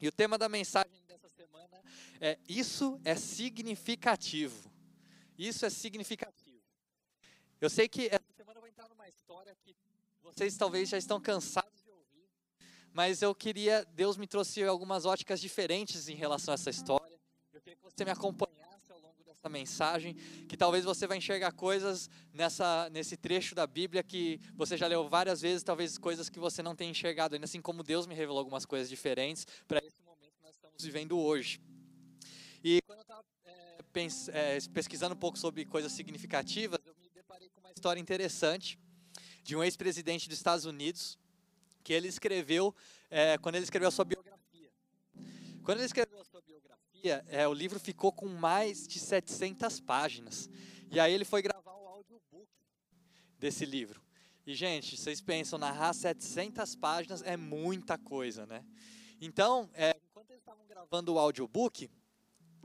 E o tema da mensagem dessa semana é Isso é significativo. Isso é significativo. Eu sei que essa semana eu vou entrar numa história que vocês talvez já estão cansados de ouvir, mas eu queria, Deus me trouxe algumas óticas diferentes em relação a essa história. Eu queria que você me acompanhasse dessa mensagem, que talvez você vai enxergar coisas nessa, nesse trecho da Bíblia que você já leu várias vezes, talvez coisas que você não tenha enxergado ainda, assim como Deus me revelou algumas coisas diferentes para esse momento que nós estamos vivendo hoje. E quando eu estava é, é, pesquisando um pouco sobre coisas significativas, eu me deparei com uma história interessante de um ex-presidente dos Estados Unidos, que ele escreveu, é, quando ele escreveu a sua biografia. Quando ele escreveu a sua biografia, é, o livro ficou com mais de 700 páginas. E aí ele foi gravar o audiobook desse livro. E, gente, vocês pensam, narrar 700 páginas é muita coisa, né? Então, é, enquanto eles estavam gravando o audiobook,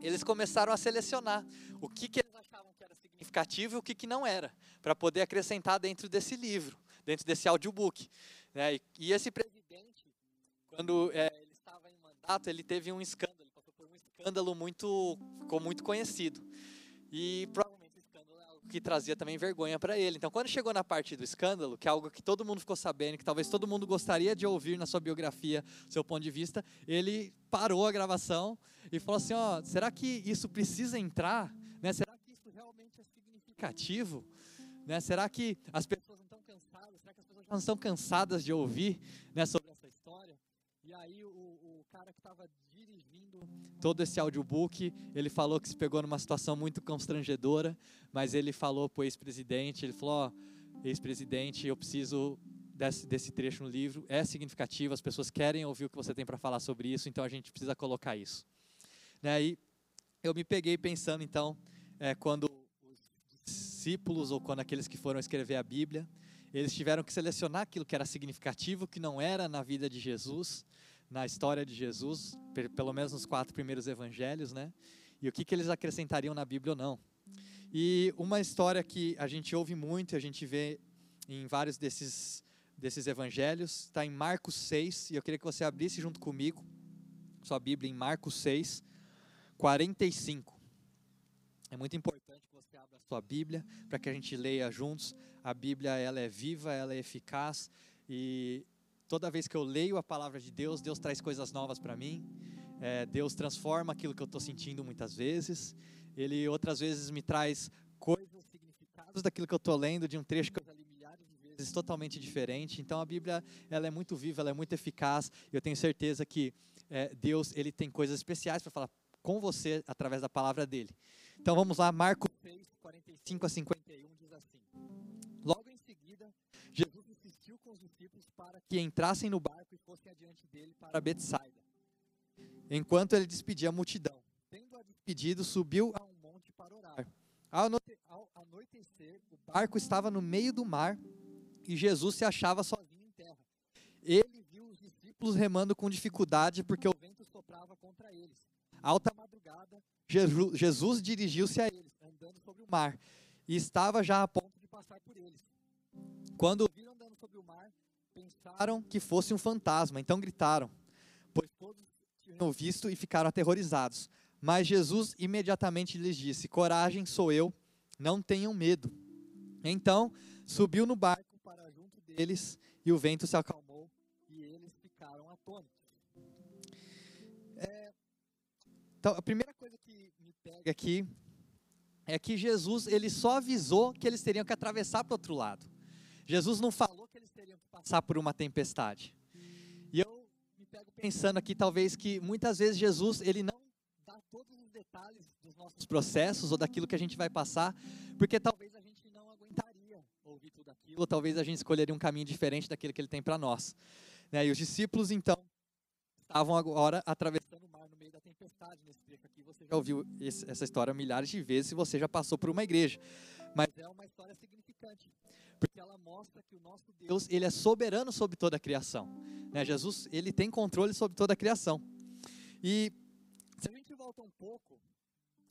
eles começaram a selecionar o que, que eles achavam que era significativo e o que, que não era, para poder acrescentar dentro desse livro, dentro desse audiobook. Né? E, e esse presidente, quando é, ele estava em mandato, ele teve um escândalo, ele passou por um escândalo muito, ficou muito conhecido. E provavelmente o escândalo é algo que trazia também vergonha para ele. Então, quando chegou na parte do escândalo, que é algo que todo mundo ficou sabendo, que talvez todo mundo gostaria de ouvir na sua biografia, seu ponto de vista, ele parou a gravação e falou assim: ó, será que isso precisa entrar? Né? Será que isso realmente é significativo? Né? Será que as pessoas não estão cansadas? Será que as pessoas já não estão cansadas de ouvir né, sobre? E aí o, o cara que estava dirigindo todo esse audiobook, ele falou que se pegou numa situação muito constrangedora, mas ele falou para o ex-presidente, ele falou, ó, ex-presidente, eu preciso desse, desse trecho no livro, é significativo, as pessoas querem ouvir o que você tem para falar sobre isso, então a gente precisa colocar isso. Né? E eu me peguei pensando, então, é, quando os discípulos ou quando aqueles que foram escrever a Bíblia, eles tiveram que selecionar aquilo que era significativo, que não era na vida de Jesus, na história de Jesus, pelo menos nos quatro primeiros evangelhos, né? E o que, que eles acrescentariam na Bíblia ou não. E uma história que a gente ouve muito, a gente vê em vários desses, desses evangelhos, está em Marcos 6, e eu queria que você abrisse junto comigo sua Bíblia em Marcos 6, 45. É muito importante que você abra a sua Bíblia para que a gente leia juntos. A Bíblia ela é viva, ela é eficaz e toda vez que eu leio a palavra de Deus, Deus traz coisas novas para mim. É, Deus transforma aquilo que eu estou sentindo muitas vezes. Ele outras vezes me traz coisas, significados daquilo que eu estou lendo, de um trecho que eu já li milhares de vezes, totalmente diferente. Então a Bíblia ela é muito viva, ela é muito eficaz. Eu tenho certeza que é, Deus ele tem coisas especiais para falar com você através da palavra dele. Então vamos lá, Marcos 6, 45 a 51 diz assim: Logo em seguida, Jesus insistiu com os discípulos para que entrassem no barco e fossem adiante dele para Betsaida. Enquanto ele despedia a multidão. Tendo a despedido, subiu a um monte para orar. Ao anoitecer, o barco estava no meio do mar e Jesus se achava sozinho em terra. Ele viu os discípulos remando com dificuldade porque o vento soprava contra eles alta madrugada, Jesus dirigiu-se a eles, andando sobre o mar, e estava já a ponto de passar por eles. Quando viram andando sobre o mar, pensaram que fosse um fantasma, então gritaram, pois todos tinham visto e ficaram aterrorizados. Mas Jesus imediatamente lhes disse: Coragem, sou eu, não tenham medo. Então subiu no barco para junto deles, e o vento se acalmou, e eles ficaram atônitos. Então, a primeira coisa que me pega aqui é que Jesus ele só avisou que eles teriam que atravessar para o outro lado. Jesus não falou que eles teriam que passar por uma tempestade. E eu me pego pensando aqui, talvez, que muitas vezes Jesus ele não dá todos os detalhes dos nossos processos ou daquilo que a gente vai passar, porque talvez a gente não aguentaria ouvir tudo aquilo, ou talvez a gente escolheria um caminho diferente daquele que ele tem para nós. Né? E os discípulos, então, estavam agora atravessando o mar no meio da tempestade nesse trecho aqui. Você já ouviu essa história milhares de vezes se você já passou por uma igreja. Mas é uma história significante, porque ela mostra que o nosso Deus ele é soberano sobre toda a criação. Né? Jesus ele tem controle sobre toda a criação. E se a gente volta um pouco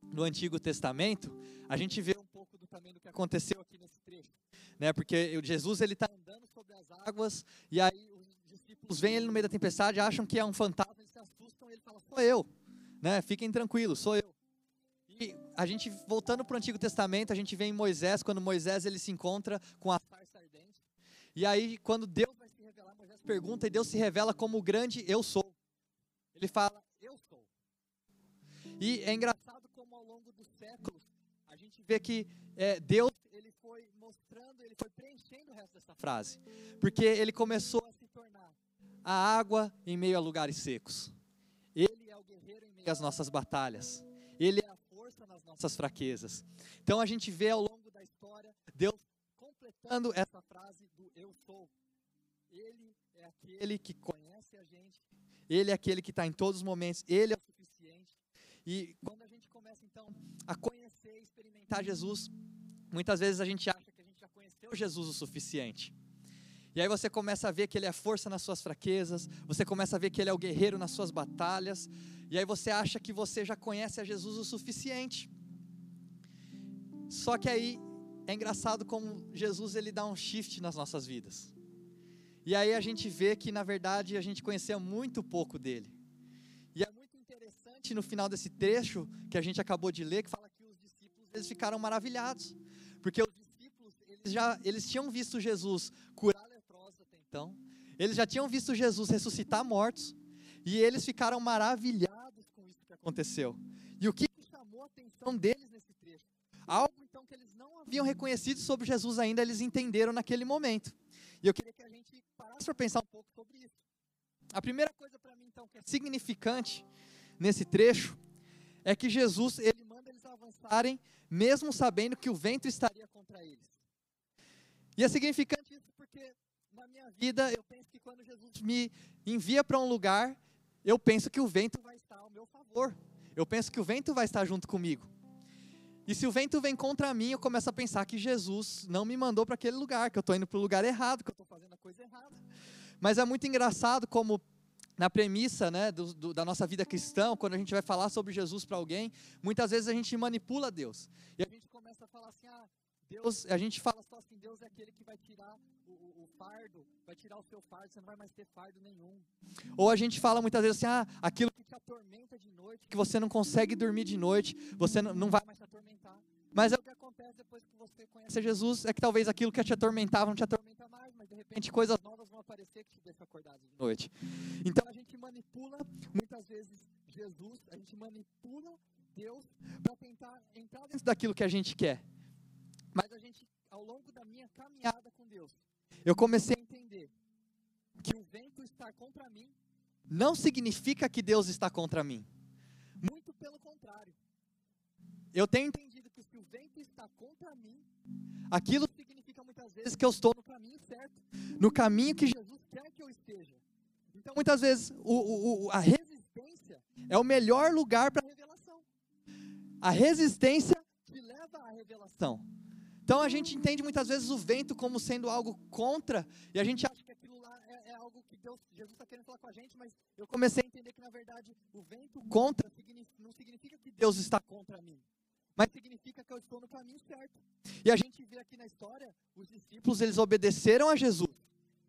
no Antigo Testamento, a gente vê um pouco do também do que aconteceu aqui nesse trecho, né? Porque Jesus ele está andando sobre as águas e aí discípulos veem ele no meio da tempestade, acham que é um fantasma, eles se assustam e ele fala: Sou eu, né? Fiquem tranquilos, sou eu. E a gente, voltando para o Antigo Testamento, a gente vê em Moisés, quando Moisés ele se encontra com a sarça ardente. E aí, quando Deus vai se revelar, Moisés pergunta e Deus se revela como o grande eu sou. Ele fala, eu sou. E é engraçado como ao longo dos séculos, a gente vê que é, Deus ele foi mostrando, ele foi preenchendo o resto dessa frase. Porque ele começou a se tornar a água em meio a lugares secos. Ele é o guerreiro em meio às nossas batalhas. Nas nossas fraquezas. Então a gente vê ao longo da história Deus completando essa frase do eu sou. Ele é aquele que conhece a gente. Ele é aquele que está em todos os momentos. Ele é o suficiente. E quando a gente começa então a conhecer e experimentar Jesus, muitas vezes a gente acha que a gente já conheceu Jesus o suficiente. E aí você começa a ver que ele é força nas suas fraquezas, você começa a ver que ele é o guerreiro nas suas batalhas, e aí você acha que você já conhece a Jesus o suficiente. Só que aí é engraçado como Jesus ele dá um shift nas nossas vidas. E aí a gente vê que na verdade a gente conhecia muito pouco dele. E é muito interessante no final desse trecho que a gente acabou de ler que fala que os discípulos eles ficaram maravilhados, porque os discípulos eles já eles tinham visto Jesus curar então, eles já tinham visto Jesus ressuscitar mortos e eles ficaram maravilhados aconteceu. E o que chamou a atenção deles nesse trecho? Algo então que eles não haviam reconhecido sobre Jesus ainda, eles entenderam naquele momento. E eu queria que a gente parasse para pensar um pouco sobre isso. A primeira coisa para mim então que é significante nesse trecho é que Jesus ele manda eles avançarem mesmo sabendo que o vento estaria contra eles. E é significante isso porque na minha vida, eu penso que quando Jesus me envia para um lugar, eu penso que o vento vai estar ao meu favor. Eu penso que o vento vai estar junto comigo. E se o vento vem contra mim, eu começo a pensar que Jesus não me mandou para aquele lugar, que eu estou indo para o lugar errado, que eu estou fazendo a coisa errada. Mas é muito engraçado como na premissa né, do, do, da nossa vida cristã, quando a gente vai falar sobre Jesus para alguém, muitas vezes a gente manipula Deus. E a gente começa a falar assim, ah, Deus, a gente fala só assim, Deus é aquele que vai tirar o, o, o, fardo, vai tirar o seu fardo, você não vai mais ter fardo nenhum. Ou a gente fala muitas vezes assim, ah, aquilo que te atormenta de noite, que você não consegue dormir de noite, você não, não vai mais te atormentar. Mas é o que acontece depois que você conhece Jesus, é que talvez aquilo que te atormentava não te atormenta mais, mas de repente coisas novas vão aparecer que te deixam acordado de noite. Então a gente manipula muitas vezes Jesus, a gente manipula Deus para tentar entrar dentro daquilo que a gente quer. Mas a gente, ao longo da minha caminhada com Deus, eu comecei a entender que o vento estar contra mim não significa que Deus está contra mim. Muito pelo contrário. Eu tenho entendido que se o vento está contra mim, aquilo significa muitas vezes que eu estou no caminho certo, no caminho que Jesus quer que eu esteja. Então, muitas vezes, o, o, a resistência é o melhor lugar para a revelação. A resistência te leva à revelação. Então a gente entende muitas vezes o vento como sendo algo contra, e a gente acha que aquilo lá é, é algo que Deus, Jesus está querendo falar com a gente, mas eu comecei a entender que na verdade o vento contra não significa que Deus está contra mim, mas significa que eu estou no caminho certo. E a gente vê aqui na história, os discípulos eles obedeceram a Jesus.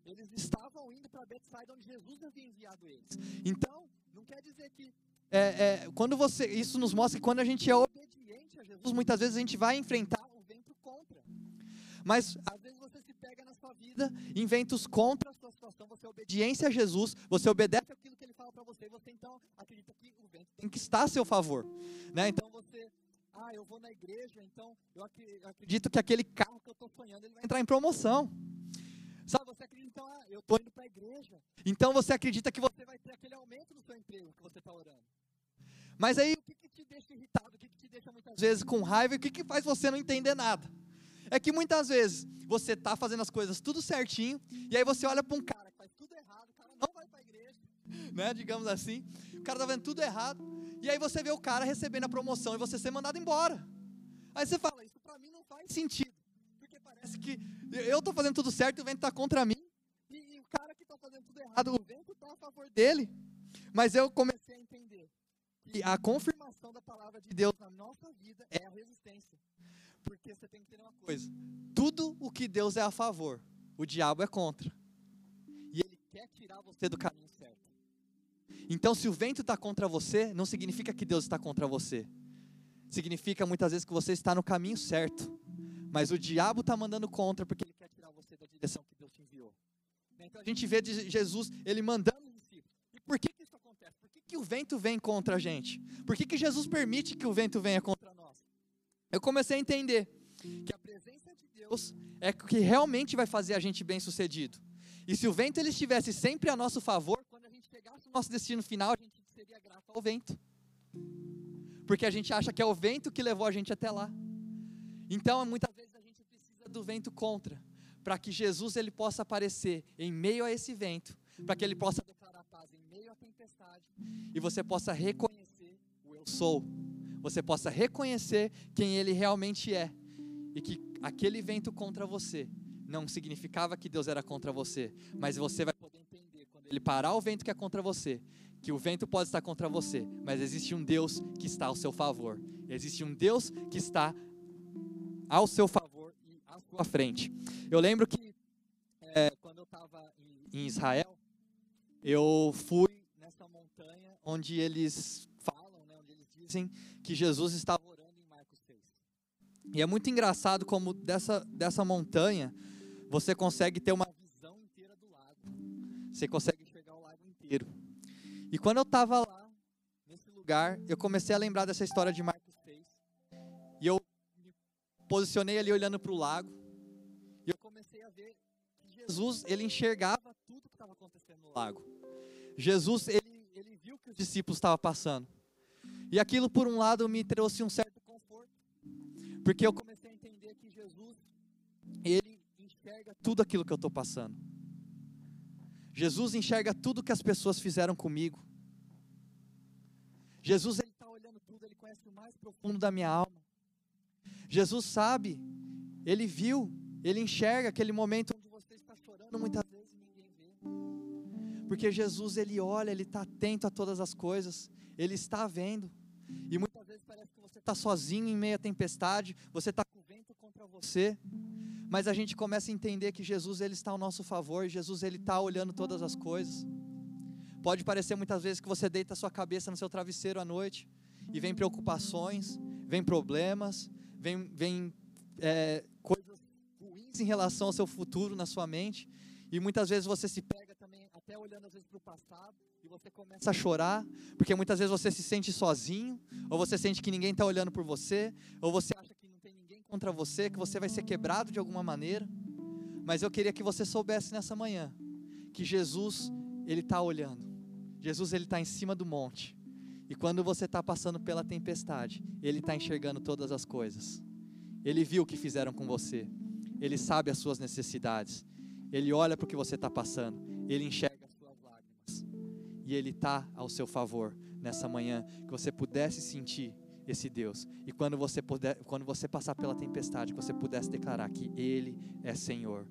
Eles estavam indo para Betsaida onde Jesus havia enviado eles. Então, não quer dizer que é, é, quando você, isso nos mostra que quando a gente é obediente a Jesus, muitas vezes a gente vai enfrentar mas às vezes você se pega na sua vida, inventos contra a sua situação, você é obediência a Jesus, você obedece aquilo que ele fala para você, e você então acredita que o vento tem que estar a seu favor. Né? Então você, ah, eu vou na igreja, então eu acredito que aquele carro que eu estou sonhando, ele vai entrar em promoção. Sabe, você acredita, então, ah, eu estou indo para a igreja. Então você acredita que você vai ter aquele aumento no seu emprego que você está orando. Mas aí o que, que te deixa irritado, o que, que te deixa muitas vezes com raiva o que, que faz você não entender nada? é que muitas vezes você está fazendo as coisas tudo certinho, e aí você olha para um cara que faz tudo errado, o cara não vai para a igreja, né, digamos assim, o cara está vendo tudo errado, e aí você vê o cara recebendo a promoção e você ser mandado embora. Aí você fala, isso para mim não faz sentido, porque parece que eu estou fazendo tudo certo e o vento está contra mim, e, e o cara que está fazendo tudo errado, o vento está a favor dele. Mas eu comecei a entender que a confirmação da palavra de Deus na nossa vida é a resistência. Porque você tem que entender uma coisa: tudo o que Deus é a favor, o diabo é contra. E ele quer tirar você do caminho certo. Então, se o vento está contra você, não significa que Deus está contra você. Significa muitas vezes que você está no caminho certo. Mas o diabo está mandando contra porque ele quer tirar você da direção que Deus te enviou. Então a gente vê de Jesus, ele mandando os discípulos. E por que, que que, o vento vem contra a gente? Por que, que Jesus permite que o vento venha contra nós? Eu comecei a entender que a presença de Deus é o que realmente vai fazer a gente bem sucedido. E se o vento ele estivesse sempre a nosso favor, quando a gente chegasse no nosso destino final, a gente seria grato ao vento. Porque a gente acha que é o vento que levou a gente até lá. Então, muitas vezes a gente precisa do vento contra, para que Jesus ele possa aparecer em meio a esse vento, para que ele possa declarar paz em meio à tempestade e você possa reconhecer o eu sou. Você possa reconhecer quem ele realmente é e que aquele vento contra você não significava que Deus era contra você, mas você vai poder entender quando ele parar o vento que é contra você, que o vento pode estar contra você, mas existe um Deus que está ao seu favor. Existe um Deus que está ao seu favor e à sua frente. Eu lembro que é, quando eu estava em, em Israel, eu fui montanha onde eles falam, né, onde eles dizem que Jesus estava orando em Marcos 6. E é muito engraçado como dessa, dessa montanha você consegue ter uma visão inteira do lago. Você consegue enxergar o lago inteiro. E quando eu estava lá, nesse lugar, eu comecei a lembrar dessa história de Marcos 6. E eu me posicionei ali olhando para o lago. E eu comecei a ver que Jesus, ele enxergava tudo que estava acontecendo no lago. Jesus, ele, ele viu que os discípulos estavam passando. E aquilo, por um lado, me trouxe um certo conforto. Porque eu comecei a entender que Jesus, ele enxerga tudo aquilo que eu estou passando. Jesus enxerga tudo que as pessoas fizeram comigo. Jesus ele está olhando tudo, ele conhece o mais profundo da minha alma. Jesus sabe, ele viu, ele enxerga aquele momento onde você está chorando muitas vezes e ninguém vê. Porque Jesus ele olha, ele está atento a todas as coisas, ele está vendo. E muitas vezes parece que você está sozinho em meio à tempestade, você está com o vento contra você mas a gente começa a entender que Jesus ele está ao nosso favor, Jesus ele está olhando todas as coisas. Pode parecer muitas vezes que você deita a sua cabeça no seu travesseiro à noite e vem preocupações, vem problemas, vem, vem é, coisas ruins em relação ao seu futuro na sua mente. E muitas vezes você se pega também, até olhando às vezes para o passado, e você começa a chorar, porque muitas vezes você se sente sozinho, ou você sente que ninguém está olhando por você, ou você acha que contra você, que você vai ser quebrado de alguma maneira. Mas eu queria que você soubesse nessa manhã que Jesus, Ele está olhando. Jesus, Ele está em cima do monte. E quando você está passando pela tempestade, Ele está enxergando todas as coisas. Ele viu o que fizeram com você. Ele sabe as suas necessidades. Ele olha para o que você está passando. Ele enxerga as suas lágrimas. E Ele está ao seu favor nessa manhã. Que você pudesse sentir esse Deus. E quando você puder, quando você passar pela tempestade, que você pudesse declarar que ele é Senhor,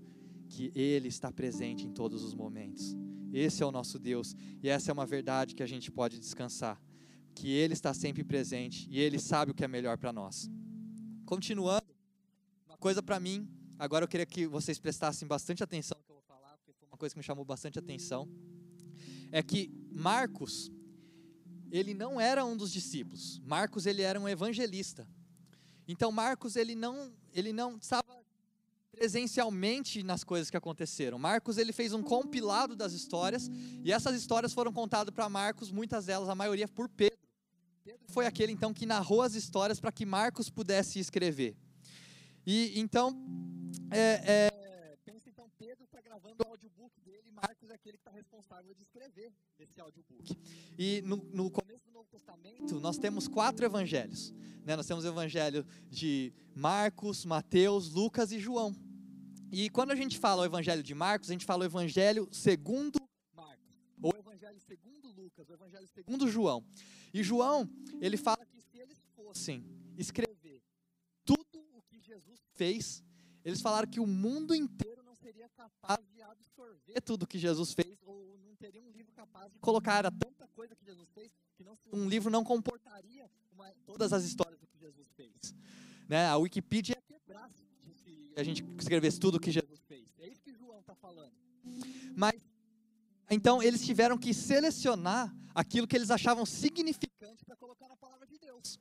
que ele está presente em todos os momentos. Esse é o nosso Deus e essa é uma verdade que a gente pode descansar, que ele está sempre presente e ele sabe o que é melhor para nós. Continuando, uma coisa para mim, agora eu queria que vocês prestassem bastante atenção no que eu vou falar, porque foi uma coisa que me chamou bastante atenção, é que Marcos, ele não era um dos discípulos. Marcos ele era um evangelista. Então Marcos ele não ele não estava presencialmente nas coisas que aconteceram. Marcos ele fez um compilado das histórias e essas histórias foram contadas para Marcos, muitas delas, a maioria por Pedro. Pedro foi aquele então que narrou as histórias para que Marcos pudesse escrever. E então é, é, pensa então Pedro está gravando o audiobook dele, Marcos é aquele que está responsável de escrever esse audiobook. E no, no começo do Novo Testamento, nós temos quatro evangelhos. Né? Nós temos o evangelho de Marcos, Mateus, Lucas e João. E quando a gente fala o evangelho de Marcos, a gente fala o evangelho segundo Marcos, ou o evangelho segundo Lucas, o evangelho segundo João. E João, ele fala que se eles fossem escrever tudo o que Jesus fez, eles falaram que o mundo inteiro não seria capaz de absorver tudo que Jesus fez, ou não teria um livro capaz de colocar. Tanta coisa que Jesus fez que não, um livro não comportaria uma, todas as histórias do que Jesus fez. Né? A Wikipedia ia quebrar se a gente escrevesse tudo o que Jesus fez. É isso que João está falando. Mas Então eles tiveram que selecionar aquilo que eles achavam significante para colocar na palavra de Deus.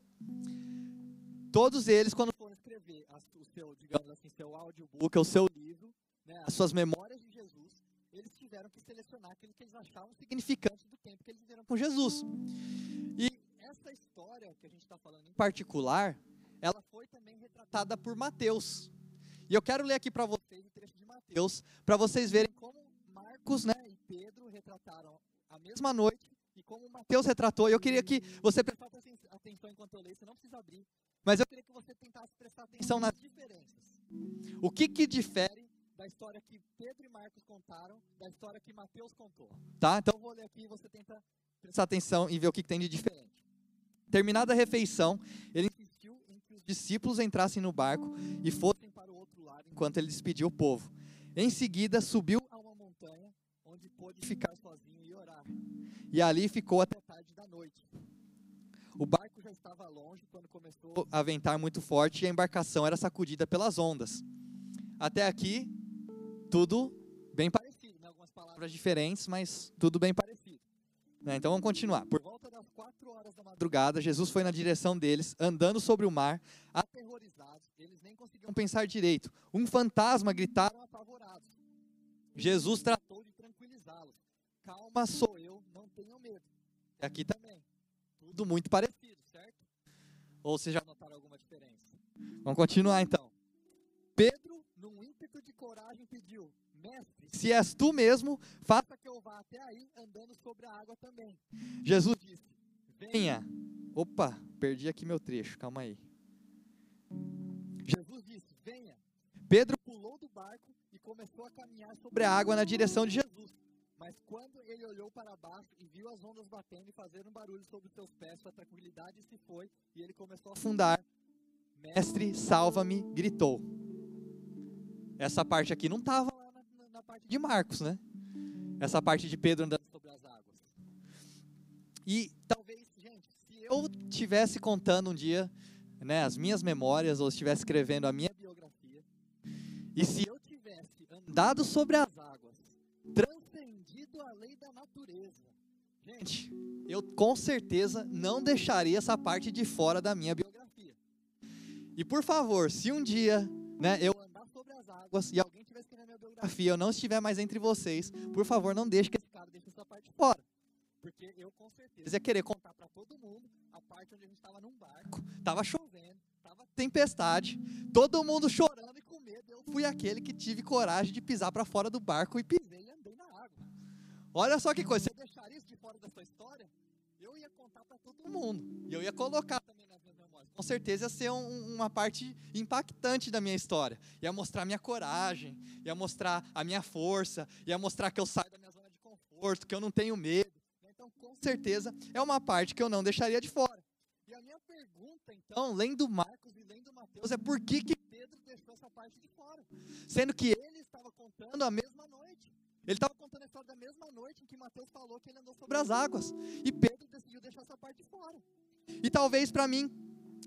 Todos eles, quando escrever o seu, digamos assim, seu audiobook, o seu livro, né, as suas memórias de Jesus, eles tiveram que selecionar aquilo que eles achavam significante do tempo que eles viveram com Jesus. E essa história que a gente está falando em particular, ela foi também retratada por Mateus. E eu quero ler aqui para vocês o trecho de Mateus, para vocês verem como Marcos né, e Pedro retrataram a mesma noite e como Mateus retratou. E eu queria que você prestasse atenção enquanto eu leio, você não precisa abrir, mas eu queria que você tentasse prestar atenção nas diferenças. O que, que difere da história que Pedro e Marcos contaram da história que Mateus contou? Tá? Então eu vou ler aqui e você tenta prestar atenção e ver o que, que tem de diferente. Terminada a refeição, ele insistiu em que os discípulos entrassem no barco e fossem para o outro lado enquanto ele despediu o povo. Em seguida, subiu a uma montanha onde pôde ficar sozinho e orar. E ali ficou até tarde da noite. Já estava longe quando começou a ventar muito forte e a embarcação era sacudida pelas ondas. Até aqui, tudo bem parecido, né? algumas palavras diferentes, mas tudo bem parecido. Né? Então vamos continuar. Por volta das quatro horas da madrugada, Jesus foi na direção deles, andando sobre o mar, aterrorizados. Eles nem conseguiam pensar direito. Um fantasma gritaram apavorados. Jesus tratou de tranquilizá-los. Calma, sou eu, não tenham medo. E aqui também. Tudo muito parecido? Ou vocês já notaram alguma diferença? Vamos continuar então. Pedro, num ímpeto de coragem, pediu: Mestre, se és tu mesmo, faça que eu vá até aí andando sobre a água também. Jesus disse: Venha. Opa, perdi aqui meu trecho, calma aí. Jesus disse: Venha. Pedro pulou do barco e começou a caminhar sobre a água na direção de Jesus. Mas quando ele olhou para baixo e viu as ondas batendo e fazendo um barulho sobre os seus pés, sua tranquilidade se foi e ele começou a afundar. Mestre, salva-me, gritou. Essa parte aqui não estava na, na, parte de Marcos, né? Essa parte de Pedro andando sobre as águas. E talvez, gente, se eu tivesse contando um dia né, as minhas memórias ou estivesse escrevendo a minha biografia, e se eu tivesse andado sobre as águas, transcendido a lei da natureza, gente, eu com certeza não deixaria essa parte de fora da minha biografia. E por favor, se um dia né, eu águas e alguém estiver escrevendo minha biografia, eu não estiver mais entre vocês, por favor, não deixe que esse cara deixe essa parte fora. Porque eu com certeza ia querer contar para todo mundo a parte onde a gente estava num barco, estava chovendo, estava tempestade, todo mundo chorando e com medo. Eu fui aquele que tive coragem de pisar para fora do barco e pisei e andei na água. Olha só que coisa, você deixaria isso de fora da sua história? Eu ia contar para todo mundo. E eu ia colocar também nas minhas com certeza ia ser um, uma parte impactante da minha história. Ia mostrar minha coragem, ia mostrar a minha força, ia mostrar que eu saio da minha zona de conforto, que eu não tenho medo. Então, com certeza, é uma parte que eu não deixaria de fora. E a minha pergunta, então, lendo Marcos e lendo Mateus, é por que, que Pedro deixou essa parte de fora? Sendo que ele estava contando a mesma noite. Ele estava contando a história da mesma noite em que Mateus falou que ele andou sobre as águas. E Pedro decidiu deixar essa parte de fora. E talvez para mim,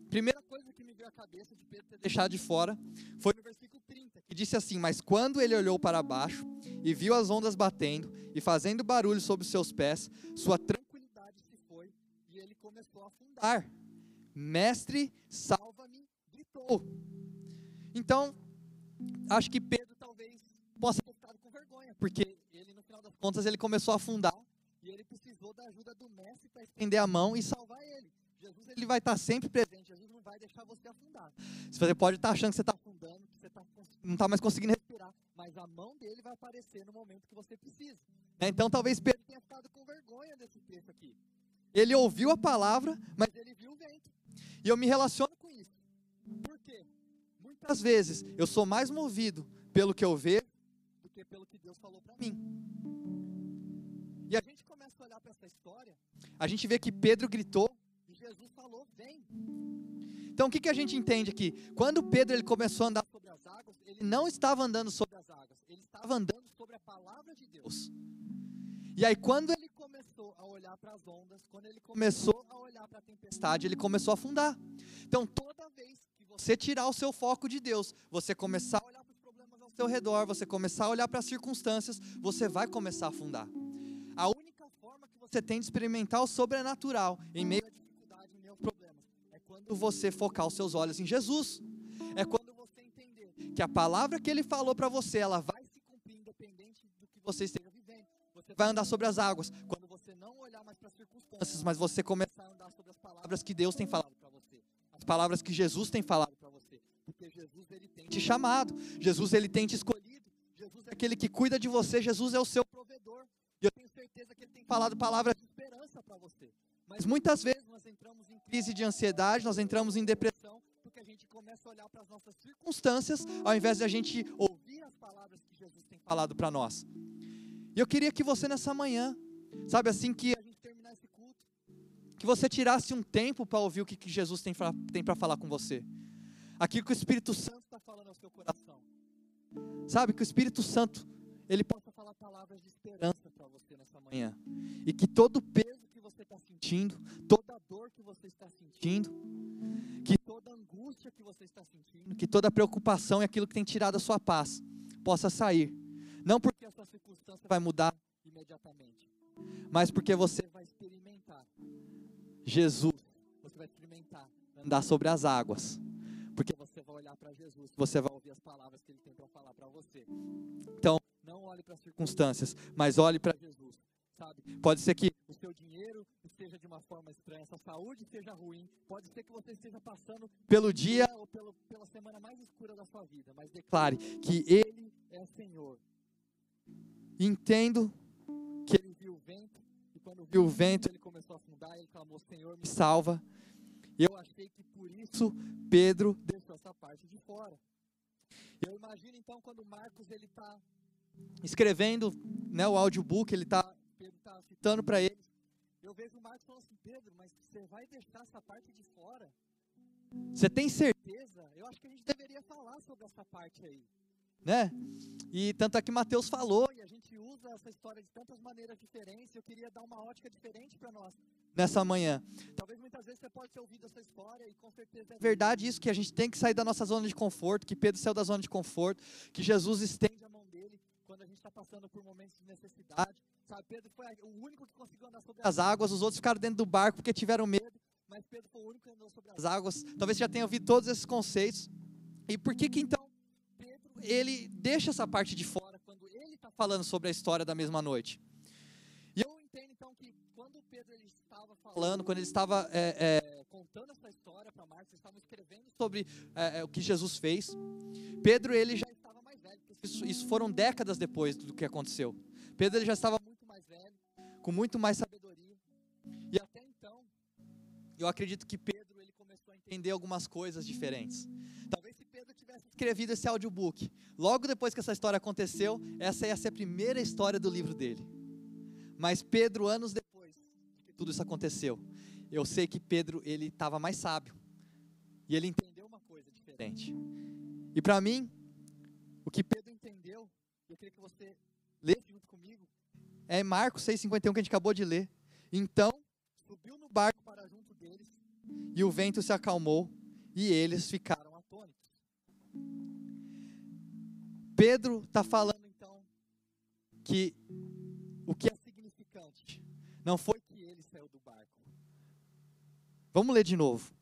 Primeira coisa que me veio à cabeça de Pedro ter deixado de fora foi no versículo 30, que disse assim: Mas quando ele olhou para baixo e viu as ondas batendo e fazendo barulho sobre os seus pés, sua tranquilidade se foi e ele começou a afundar. Mestre, salva-me, gritou. Então, acho que Pedro talvez possa ter ficado com vergonha, porque final das contas, ele começou a afundar e ele precisou da ajuda do mestre para estender a mão e salvar ele. Jesus ele vai estar sempre presente, Jesus não vai deixar você afundar. Você pode estar achando que você está afundando, que você tá, não está mais conseguindo respirar, mas a mão dele vai aparecer no momento que você precisa. É, então talvez Pedro tenha ficado com vergonha desse texto aqui. Ele ouviu a palavra, mas ele viu o vento. E eu me relaciono com isso. Por quê? Muitas vezes eu sou mais movido pelo que eu vejo do que pelo que Deus falou para mim. E a gente começa a olhar para essa história, a gente vê que Pedro gritou Jesus falou, vem. Então o que, que a gente entende aqui? Quando Pedro ele começou a andar sobre as águas, ele não estava andando sobre as águas, ele estava andando sobre a palavra de Deus. E aí quando ele começou a olhar para as ondas, quando ele começou a olhar para a tempestade, ele começou a afundar. Então toda vez que você tirar o seu foco de Deus, você começar a olhar para os problemas ao seu redor, você começar a olhar para as circunstâncias, você vai começar a afundar. você tem de experimentar o sobrenatural em meio à dificuldade, em meio problemas. É quando você focar os seus olhos em Jesus. É quando você entender que a palavra que ele falou para você, ela vai se cumprir independente do que você esteja vivendo. Você vai andar sobre as águas. Quando você não olhar mais para as circunstâncias, mas você começar a andar sobre as palavras que Deus tem falado para você. As palavras que Jesus tem falado. Porque Jesus ele tem te chamado. Jesus ele tem te escolhido. Jesus é aquele que cuida de você. Jesus é o seu provedor. E eu tenho certeza que ele tem falado palavras de esperança para você. Mas muitas vezes nós entramos em crise de ansiedade, nós entramos em depressão, porque a gente começa a olhar para as nossas circunstâncias, ao invés de a gente ouvir as palavras que Jesus tem falado para nós. E eu queria que você nessa manhã, sabe assim que a gente terminar esse culto, que você tirasse um tempo para ouvir o que, que Jesus tem, tem para falar com você. Aquilo que o Espírito Santo está falando ao seu coração. Sabe que o Espírito Santo, ele possa falar palavras de esperança para você nessa manhã. E que todo peso que você está sentindo, toda dor que você está sentindo, que toda angústia que você está sentindo, que toda preocupação e aquilo que tem tirado a sua paz, possa sair. Não porque a sua circunstância vai mudar imediatamente, mas porque você vai experimentar Jesus, você vai experimentar andar sobre as águas, porque você vai olhar para Jesus, você vai ouvir as palavras que Ele tem para falar para você. Então, não olhe para as circunstâncias, mas olhe para Jesus. Sabe? Pode ser que o seu dinheiro esteja de uma forma estranha, a sua saúde esteja ruim, pode ser que você esteja passando pelo dia ou pelo, pela semana mais escura da sua vida, mas declare que Ele é Senhor. Entendo que ele viu o vento, e quando viu o vento, ele começou a afundar, ele clamou: Senhor, me salva. E eu achei que por isso Pedro deixou essa parte de fora. Eu imagino então quando Marcos ele está escrevendo né, o audiobook, ele está está citando para eles. Eu vejo o Marcos falando assim, Pedro, mas você vai deixar essa parte de fora? Você tem certeza? Eu acho que a gente deveria falar sobre essa parte aí né? E tanto é que Mateus falou, e a gente usa essa história de tantas maneiras diferentes, eu queria dar uma ótica diferente para nós nessa manhã. Talvez muitas vezes você pode ter ouvido essa história, e com certeza é verdade isso, que a gente tem que sair da nossa zona de conforto, que Pedro saiu da zona de conforto, que Jesus estende a mão dele quando a gente está passando por momentos de necessidade. Sabe, Pedro foi o único que conseguiu andar sobre as águas, os outros ficaram dentro do barco porque tiveram medo, mas Pedro foi o único que andou sobre as águas. Talvez você já tenha ouvido todos esses conceitos. E por que que então ele deixa essa parte de fora quando ele está falando sobre a história da mesma noite. E eu entendo então que quando Pedro ele estava falando, quando ele estava é, é, contando essa história para Marcos, eles estavam escrevendo sobre é, é, o que Jesus fez. Pedro ele já estava mais velho, isso, isso foram décadas depois do que aconteceu. Pedro ele já estava muito mais velho, com muito mais sabedoria. E até então, eu acredito que Pedro ele começou a entender algumas coisas diferentes escrevido esse audiobook, logo depois que essa história aconteceu, essa ia ser a primeira história do livro dele. Mas Pedro, anos depois que tudo isso aconteceu, eu sei que Pedro ele estava mais sábio e ele entendeu uma coisa diferente. E para mim, o que Pedro entendeu, eu queria que você lesse junto comigo, é Marcos 6,51 que a gente acabou de ler. Então, subiu no barco para junto deles, e o vento se acalmou, e eles ficaram Pedro está falando então que o que é significante não foi que ele saiu do barco. Vamos ler de novo.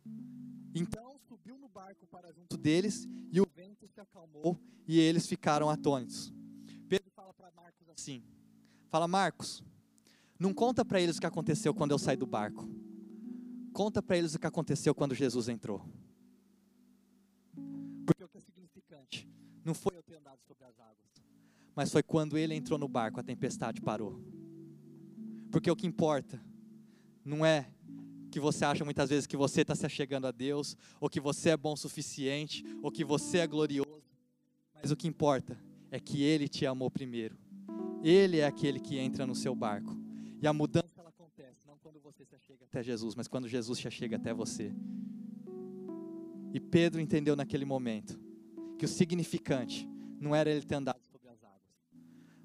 Então subiu no barco para junto deles e o vento se acalmou e eles ficaram atônitos. Pedro fala para Marcos assim: Fala, Marcos, não conta para eles o que aconteceu quando eu saí do barco. Conta para eles o que aconteceu quando Jesus entrou. Não foi eu ter andado sobre as águas, mas foi quando ele entrou no barco, a tempestade parou. Porque o que importa não é que você acha muitas vezes que você está se achegando a Deus, ou que você é bom o suficiente, ou que você é glorioso, mas o que importa é que Ele te amou primeiro. Ele é aquele que entra no seu barco. E a mudança ela acontece não quando você se achega até Jesus, mas quando Jesus se achega até você. E Pedro entendeu naquele momento que o significante não era ele ter andado sobre as águas,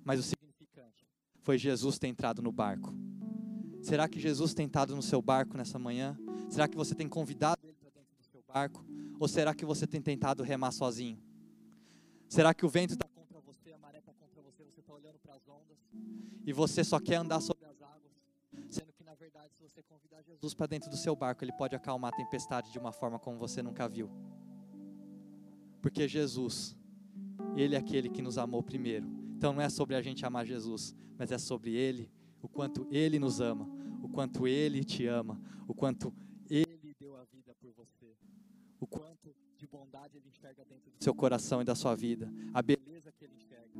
mas o significante foi Jesus ter entrado no barco. Será que Jesus tem entrado no seu barco nessa manhã? Será que você tem convidado ele para dentro do seu barco? Ou será que você tem tentado remar sozinho? Será que o vento está contra você, a maré está contra você, você está olhando para as ondas e você só quer andar sobre as águas? verdade, se você convidar Jesus para dentro do seu barco, ele pode acalmar a tempestade de uma forma como você nunca viu. Porque Jesus, ele é aquele que nos amou primeiro. Então não é sobre a gente amar Jesus, mas é sobre ele, o quanto ele nos ama, o quanto ele te ama, o quanto ele deu a vida por você, o quanto de bondade ele enxerga dentro do seu coração e da sua vida, a beleza que ele enxerga.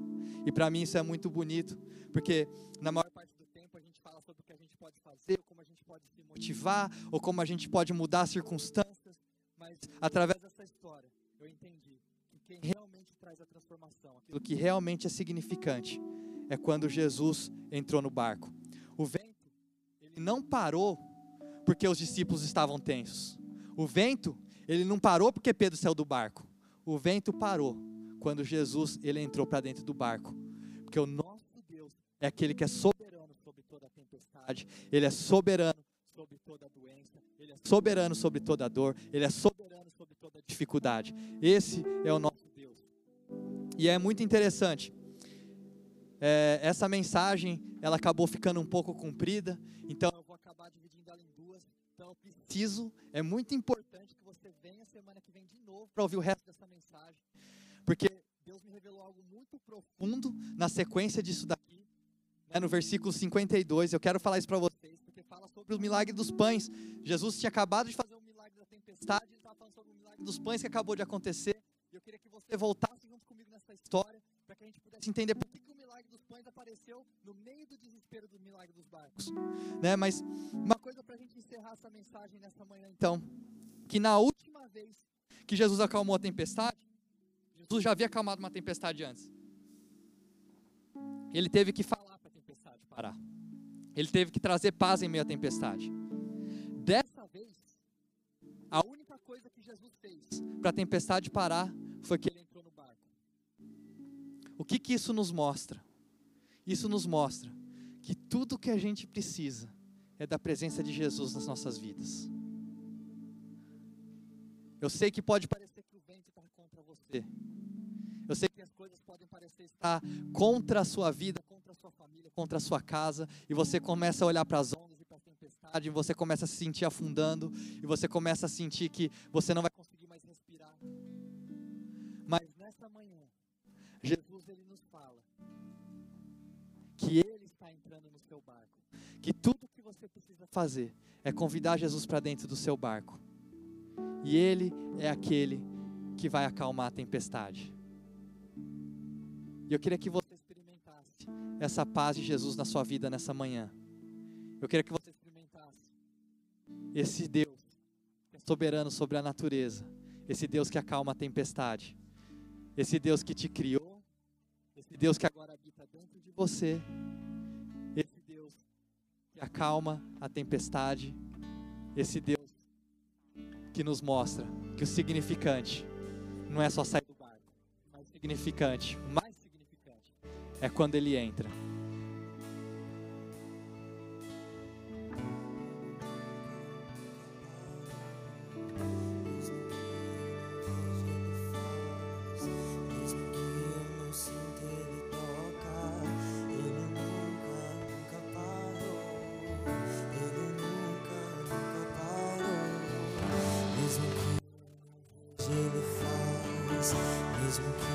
E para mim isso é muito bonito, porque na maior parte do tempo a gente fala sobre o que a gente pode fazer, como a gente pode se motivar, ou como a gente pode mudar as circunstâncias, mas através dessa história eu entendi que quem realmente traz a transformação, aquilo que realmente é significante, é quando Jesus entrou no barco. O vento, ele não parou porque os discípulos estavam tensos. O vento, ele não parou porque Pedro saiu do barco. O vento parou quando Jesus ele entrou para dentro do barco. Porque o nosso Deus é aquele que é soberano sobre toda a tempestade, ele é soberano sobre toda a doença, ele é soberano sobre toda a dor, ele é soberano sobre toda a dificuldade. Esse é o nosso. E é muito interessante. É, essa mensagem ela acabou ficando um pouco comprida, então eu vou acabar dividindo ela em duas. Então eu preciso, é muito importante que você venha semana que vem de novo para ouvir o resto dessa mensagem, porque Deus me revelou algo muito profundo na sequência disso daqui, né, no versículo 52. Eu quero falar isso para vocês, porque fala sobre o milagre dos pães. Jesus tinha acabado de fazer o milagre da tempestade, ele estava falando sobre o milagre dos pães que acabou de acontecer. E eu queria que você voltasse junto comigo nessa história, para que a gente entender por que, o milagre dos pães apareceu no meio do desespero do milagre dos barcos. Né? Mas uma coisa para a gente encerrar essa mensagem nessa manhã, então, que na última vez que Jesus acalmou a tempestade, Jesus já havia acalmado uma tempestade antes. Ele teve que falar para a tempestade parar. Ele teve que trazer paz em meio à tempestade. Dessa vez, a única coisa que Jesus fez para a tempestade parar foi que ele entrou. O que, que isso nos mostra? Isso nos mostra que tudo que a gente precisa é da presença de Jesus nas nossas vidas. Eu sei que pode parecer que o vento está contra você. Eu sei que as coisas podem parecer estar contra a sua vida, contra a sua família, contra a sua casa, e você começa a olhar para as ondas e para a tempestade, e você começa a se sentir afundando, e você começa a sentir que você não vai conseguir mais respirar. Mas nessa manhã, Jesus ele nos fala que ele está entrando no seu barco, que tudo que você precisa fazer é convidar Jesus para dentro do seu barco. E ele é aquele que vai acalmar a tempestade. E eu queria que você experimentasse essa paz de Jesus na sua vida nessa manhã. Eu queria que você experimentasse esse Deus que é soberano sobre a natureza, esse Deus que acalma a tempestade, esse Deus que te criou, Deus que agora habita dentro de você, esse Deus que acalma a tempestade, esse Deus que nos mostra que o significante não é só sair do barco, mas significante, mais é quando ele entra. Music.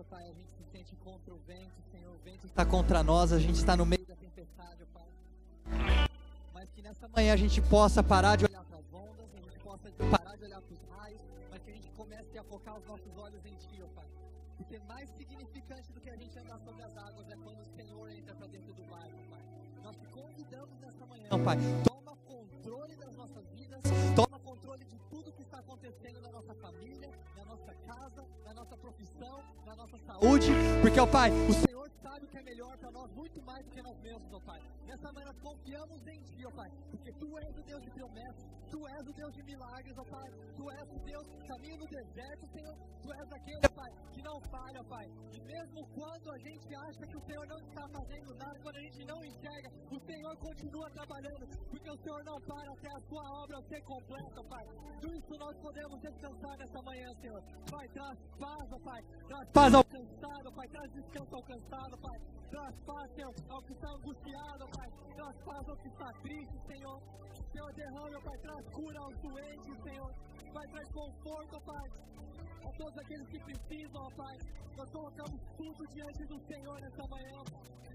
Pai, a gente se sente contra o vento, Senhor, o vento está contra nós, a gente está no meio da tempestade, Pai. Mas que nessa manhã a gente possa parar de olhar para as ondas, a gente possa parar de olhar para os raios, mas que a gente comece a focar os nossos olhos em Ti, ó Pai. Porque mais significante do que a gente andar sobre as águas é quando o Senhor entra para dentro do barco, Pai. Nós te convidamos nessa manhã, Pai. Toma controle das nossas vidas, toma controle de tudo que está acontecendo na nossa família, na nossa casa, na nossa profissão, na nossa saúde, porque, ó Pai, o Senhor sabe o que é melhor para nós, muito mais do que nós mesmos, ó Pai. Nessa manhã confiamos em Ti, ó Pai, porque Tu és o Deus de promessas, Tu és o Deus de milagres, ó Pai. Tu és o Deus que caminha no deserto, Senhor. Tu és aquele, ó Pai, que não falha, ó Pai. E mesmo quando a gente acha que o Senhor não está fazendo nada, quando a gente não enxerga, o Senhor continua trabalhando, porque o Senhor não para até a Sua obra ser completa, ó Pai. Por isso nós podemos descansar nessa manhã, Senhor. Pai, traz paz, ó Pai. Traz paz ao cansado, Pai. Traz descanso ao cansado, Pai. Traz paz, Senhor, ao que está angustiado, Pai. Traz paz ao que está triste, Senhor. Senhor, derrame, Pai, traz cura aos doentes, Senhor. Pai, traz conforto, Pai. A todos aqueles que precisam, Pai. Nós colocamos tudo diante do Senhor nessa manhã.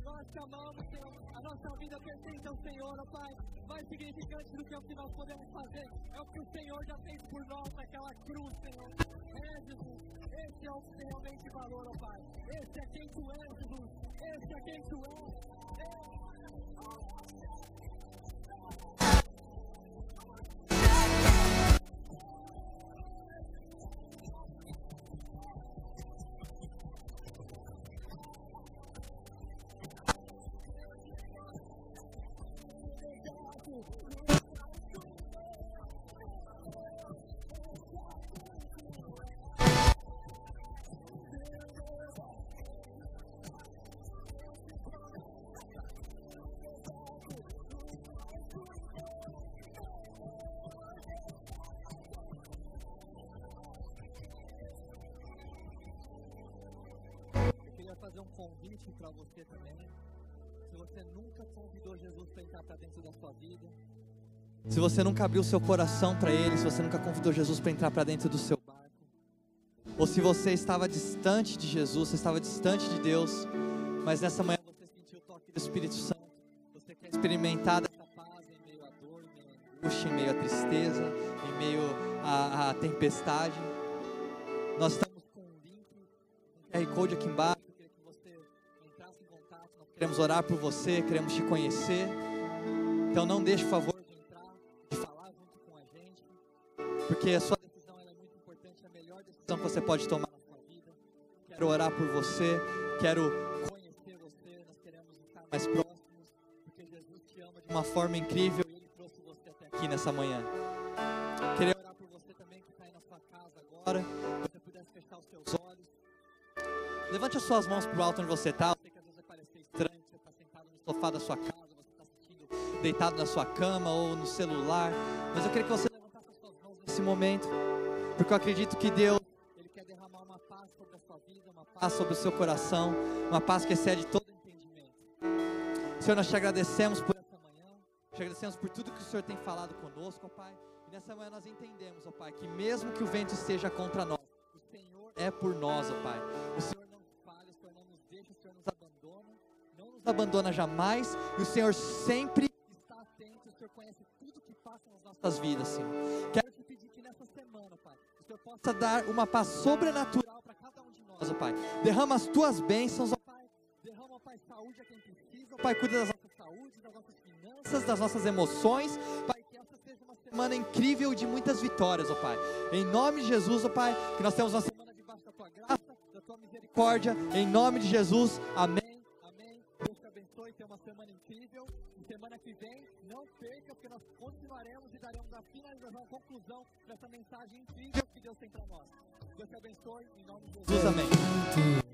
Nós te amamos, Senhor. A nossa vida pertence ao Senhor, ó Pai. Mais significante do que o que nós podemos fazer é o que o Senhor já fez por nós naquela cruz, Senhor. É, Jesus. Esse é o que realmente valor, ó Pai. Esse é quem tu és, Jesus. Esse é quem tu és. É. Oh, my God. Fazer um convite para você também. Se você nunca convidou Jesus para entrar para dentro da sua vida, se você nunca abriu seu coração para Ele, se você nunca convidou Jesus para entrar para dentro do seu barco, ou se você estava distante de Jesus, você estava distante de Deus, mas nessa manhã você sentiu o toque do Espírito Santo, você quer experimentar dessa paz em meio à dor, em meio à angústia, em meio à tristeza, em meio à, à tempestade, nós estamos com um link, um QR Code aqui embaixo Queremos orar por você, queremos te conhecer. Então não deixe o favor de entrar, de falar junto com a gente, porque a sua decisão é muito importante, é a melhor decisão que você pode tomar na sua vida. Quero orar por você, quero conhecer você, nós queremos estar mais próximos, porque Jesus te ama de uma forma incrível e Ele trouxe você até aqui nessa manhã. Queria orar por você também que está aí na sua casa agora, se você pudesse fechar os seus olhos. Levante as suas mãos para o alto onde você está sofá da sua casa, você está sentindo deitado na sua cama ou no celular, mas eu queria que você levantasse as suas mãos nesse momento, porque eu acredito que Deus ele quer derramar uma paz sobre a sua vida, uma paz sobre o seu coração, uma paz que excede todo entendimento. Senhor, nós te agradecemos por essa manhã, te agradecemos por tudo que o Senhor tem falado conosco, ó Pai. E nessa manhã nós entendemos, ó Pai, que mesmo que o vento esteja contra nós, o Senhor é por nós, ó Pai. O Senhor abandona jamais e o Senhor sempre está atento. O Senhor conhece tudo que passa nas nossas vidas, Senhor. Quero te pedir que nessa semana, Pai, o Senhor possa dar uma paz sobrenatural para cada um de nós, ó Pai. Derrama as tuas bênçãos, ó Pai. Derrama, ó Pai, saúde a quem precisa, ó Pai. Cuida das nossas saúdes, das nossas finanças, das nossas emoções, Pai. Que essa seja uma semana incrível de muitas vitórias, ó Pai. Em nome de Jesus, ó Pai, que nós temos uma semana debaixo da tua graça, da tua misericórdia. Em nome de Jesus, amém abençoe, tenha uma semana incrível. E semana que vem, não perca, porque nós continuaremos e daremos a finalização, a conclusão dessa mensagem incrível que Deus tem para nós. Deus te abençoe, em nome de Jesus, amém. amém.